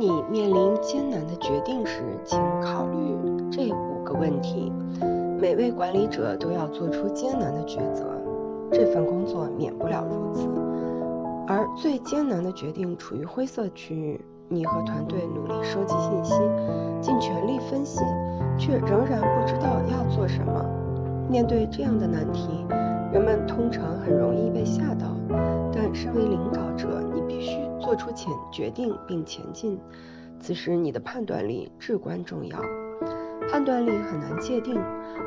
你面临艰难的决定时，请考虑这五个问题。每位管理者都要做出艰难的抉择，这份工作免不了如此。而最艰难的决定处于灰色区域，你和团队努力收集信息，尽全力分析，却仍然不知道要做什么。面对这样的难题，人们通常很容易被吓到。但身为领导者，你必须做出前决定并前进。此时，你的判断力至关重要。判断力很难界定，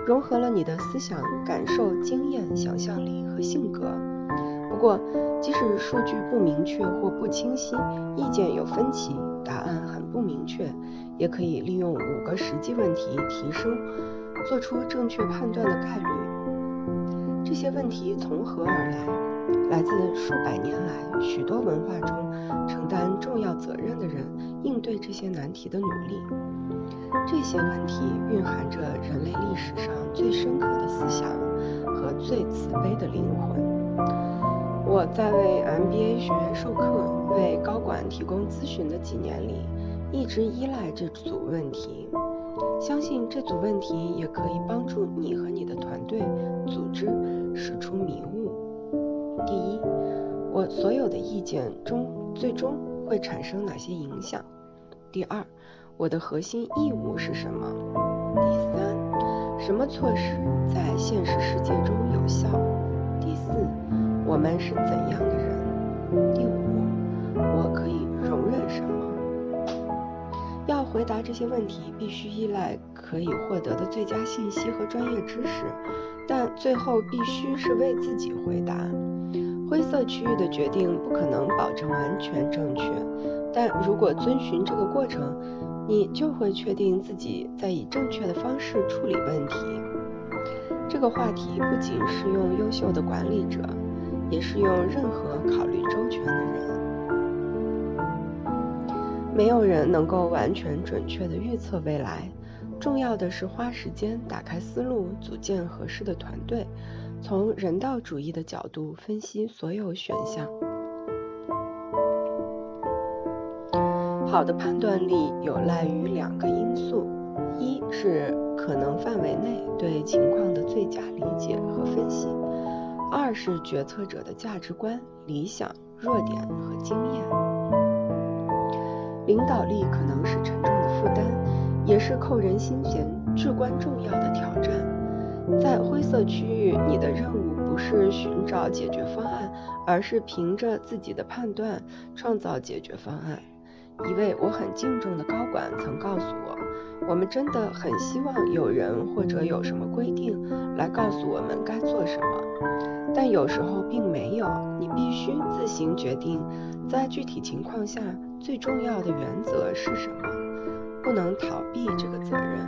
融合了你的思想、感受、经验、想象力和性格。不过，即使数据不明确或不清晰，意见有分歧，答案很不明确，也可以利用五个实际问题提升做出正确判断的概率。这些问题从何而来？来自数百年来许多文化中承担重要责任的人应对这些难题的努力。这些问题蕴含着人类历史上最深刻的思想和最慈悲的灵魂。我在为 MBA 学员授课、为高管提供咨询的几年里，一直依赖这组问题。相信这组问题也可以帮助你和你的团队、组织驶出迷雾。第一，我所有的意见中最终会产生哪些影响？第二，我的核心义务是什么？第三，什么措施在现实世界中有效？第四，我们是怎样的人？第五，我可以容忍什么？要回答这些问题，必须依赖可以获得的最佳信息和专业知识，但最后必须是为自己回答。各区域的决定不可能保证完全正确，但如果遵循这个过程，你就会确定自己在以正确的方式处理问题。这个话题不仅适用优秀的管理者，也适用任何考虑周全的人。没有人能够完全准确地预测未来，重要的是花时间打开思路，组建合适的团队。从人道主义的角度分析所有选项。好的判断力有赖于两个因素：一是可能范围内对情况的最佳理解和分析；二是决策者的价值观、理想、弱点和经验。领导力可能是沉重，也是扣人心弦、至关重要的挑战。在灰色区域，你的任务不是寻找解决方案，而是凭着自己的判断创造解决方案。一位我很敬重的高管曾告诉我：“我们真的很希望有人或者有什么规定来告诉我们该做什么，但有时候并没有。你必须自行决定，在具体情况下最重要的原则是什么，不能逃避这个责任。”